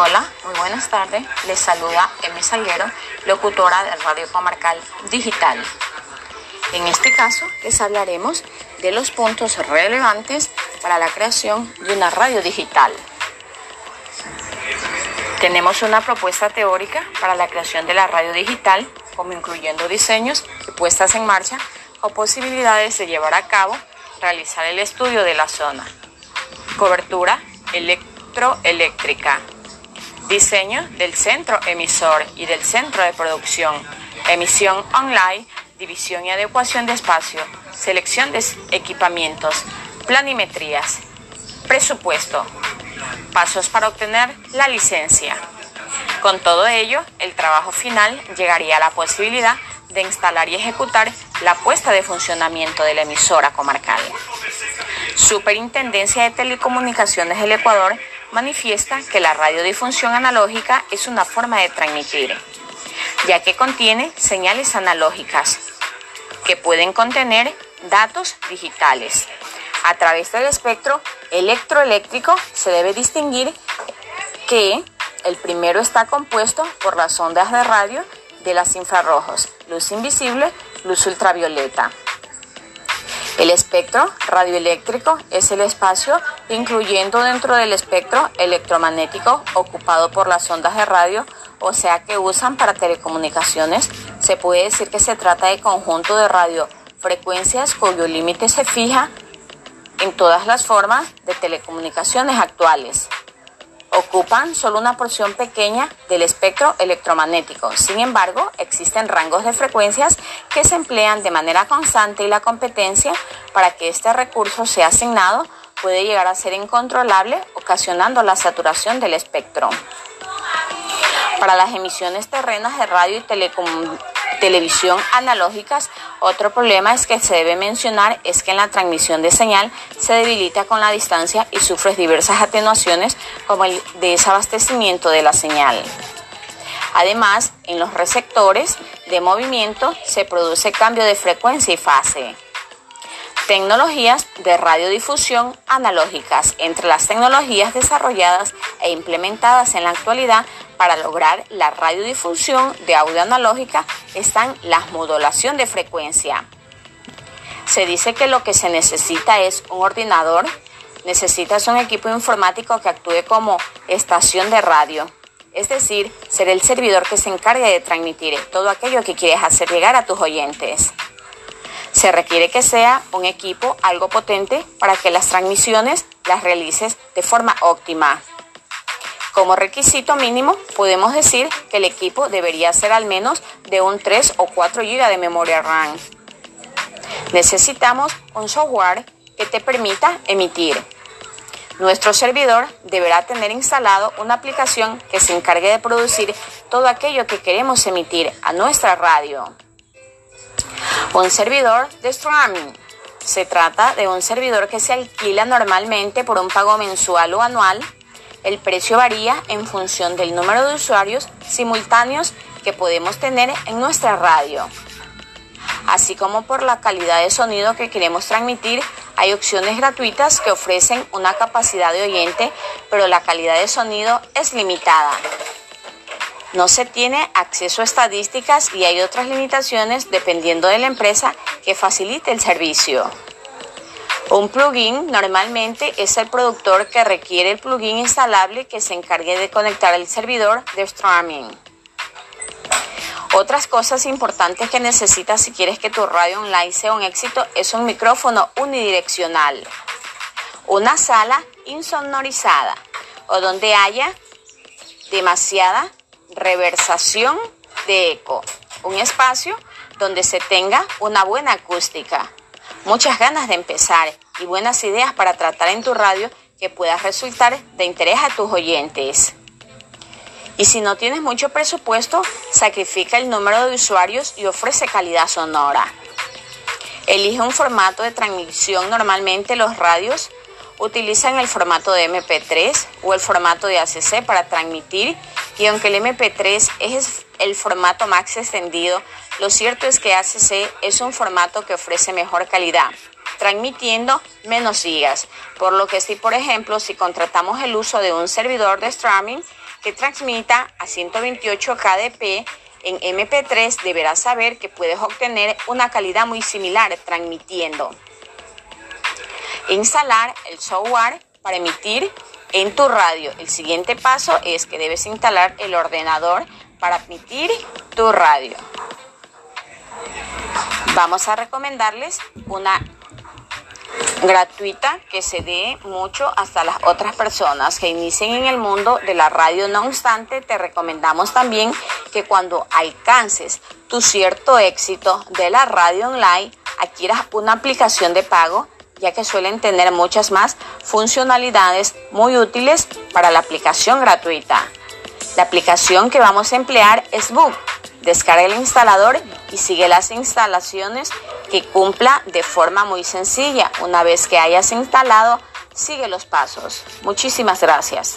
Hola, muy buenas tardes. Les saluda Emi Salguero, locutora de Radio Comarcal Digital. En este caso les hablaremos de los puntos relevantes para la creación de una radio digital. Tenemos una propuesta teórica para la creación de la radio digital, como incluyendo diseños y puestas en marcha o posibilidades de llevar a cabo, realizar el estudio de la zona. Cobertura electroeléctrica. Diseño del centro emisor y del centro de producción. Emisión online, división y adecuación de espacio, selección de equipamientos, planimetrías, presupuesto, pasos para obtener la licencia. Con todo ello, el trabajo final llegaría a la posibilidad de instalar y ejecutar la puesta de funcionamiento de la emisora comarcal. Superintendencia de Telecomunicaciones del Ecuador manifiesta que la radiodifusión analógica es una forma de transmitir, ya que contiene señales analógicas que pueden contener datos digitales. A través del espectro electroeléctrico se debe distinguir que el primero está compuesto por las ondas de radio de las infrarrojos, luz invisible, luz ultravioleta. El espectro radioeléctrico es el espacio incluyendo dentro del espectro electromagnético ocupado por las ondas de radio, o sea que usan para telecomunicaciones. Se puede decir que se trata de conjunto de radiofrecuencias cuyo límite se fija en todas las formas de telecomunicaciones actuales ocupan solo una porción pequeña del espectro electromagnético. Sin embargo, existen rangos de frecuencias que se emplean de manera constante y la competencia para que este recurso sea asignado puede llegar a ser incontrolable, ocasionando la saturación del espectro. Para las emisiones terrenas de radio y televisión analógicas, otro problema es que se debe mencionar es que en la transmisión de señal se debilita con la distancia y sufre diversas atenuaciones como el desabastecimiento de la señal. Además, en los receptores de movimiento se produce cambio de frecuencia y fase. Tecnologías de radiodifusión analógicas. Entre las tecnologías desarrolladas e implementadas en la actualidad para lograr la radiodifusión de audio analógica están la modulación de frecuencia. Se dice que lo que se necesita es un ordenador, necesitas un equipo informático que actúe como estación de radio, es decir, ser el servidor que se encargue de transmitir todo aquello que quieres hacer llegar a tus oyentes. Se requiere que sea un equipo algo potente para que las transmisiones las realices de forma óptima. Como requisito mínimo, podemos decir que el equipo debería ser al menos de un 3 o 4 GB de memoria RAM. Necesitamos un software que te permita emitir. Nuestro servidor deberá tener instalado una aplicación que se encargue de producir todo aquello que queremos emitir a nuestra radio. Un servidor de streaming. Se trata de un servidor que se alquila normalmente por un pago mensual o anual el precio varía en función del número de usuarios simultáneos que podemos tener en nuestra radio. Así como por la calidad de sonido que queremos transmitir, hay opciones gratuitas que ofrecen una capacidad de oyente, pero la calidad de sonido es limitada. No se tiene acceso a estadísticas y hay otras limitaciones dependiendo de la empresa que facilite el servicio. Un plugin normalmente es el productor que requiere el plugin instalable que se encargue de conectar el servidor de streaming. Otras cosas importantes que necesitas si quieres que tu radio online sea un éxito es un micrófono unidireccional, una sala insonorizada o donde haya demasiada reversación de eco, un espacio donde se tenga una buena acústica muchas ganas de empezar y buenas ideas para tratar en tu radio que puedas resultar de interés a tus oyentes. Y si no tienes mucho presupuesto, sacrifica el número de usuarios y ofrece calidad sonora. Elige un formato de transmisión. Normalmente los radios utilizan el formato de MP3 o el formato de ACC para transmitir y aunque el MP3 es el formato más extendido, lo cierto es que ACC es un formato que ofrece mejor calidad, transmitiendo menos gigas, por lo que si por ejemplo si contratamos el uso de un servidor de streaming, que transmita a 128 kdp en MP3 deberás saber que puedes obtener una calidad muy similar transmitiendo. Instalar el software para emitir en tu radio. El siguiente paso es que debes instalar el ordenador para emitir tu radio. Vamos a recomendarles una gratuita que se dé mucho hasta las otras personas que inicien en el mundo de la radio. No obstante, te recomendamos también que cuando alcances tu cierto éxito de la radio online, adquieras una aplicación de pago, ya que suelen tener muchas más funcionalidades muy útiles para la aplicación gratuita. La aplicación que vamos a emplear es Book. Descarga el instalador y sigue las instalaciones que cumpla de forma muy sencilla. Una vez que hayas instalado, sigue los pasos. Muchísimas gracias.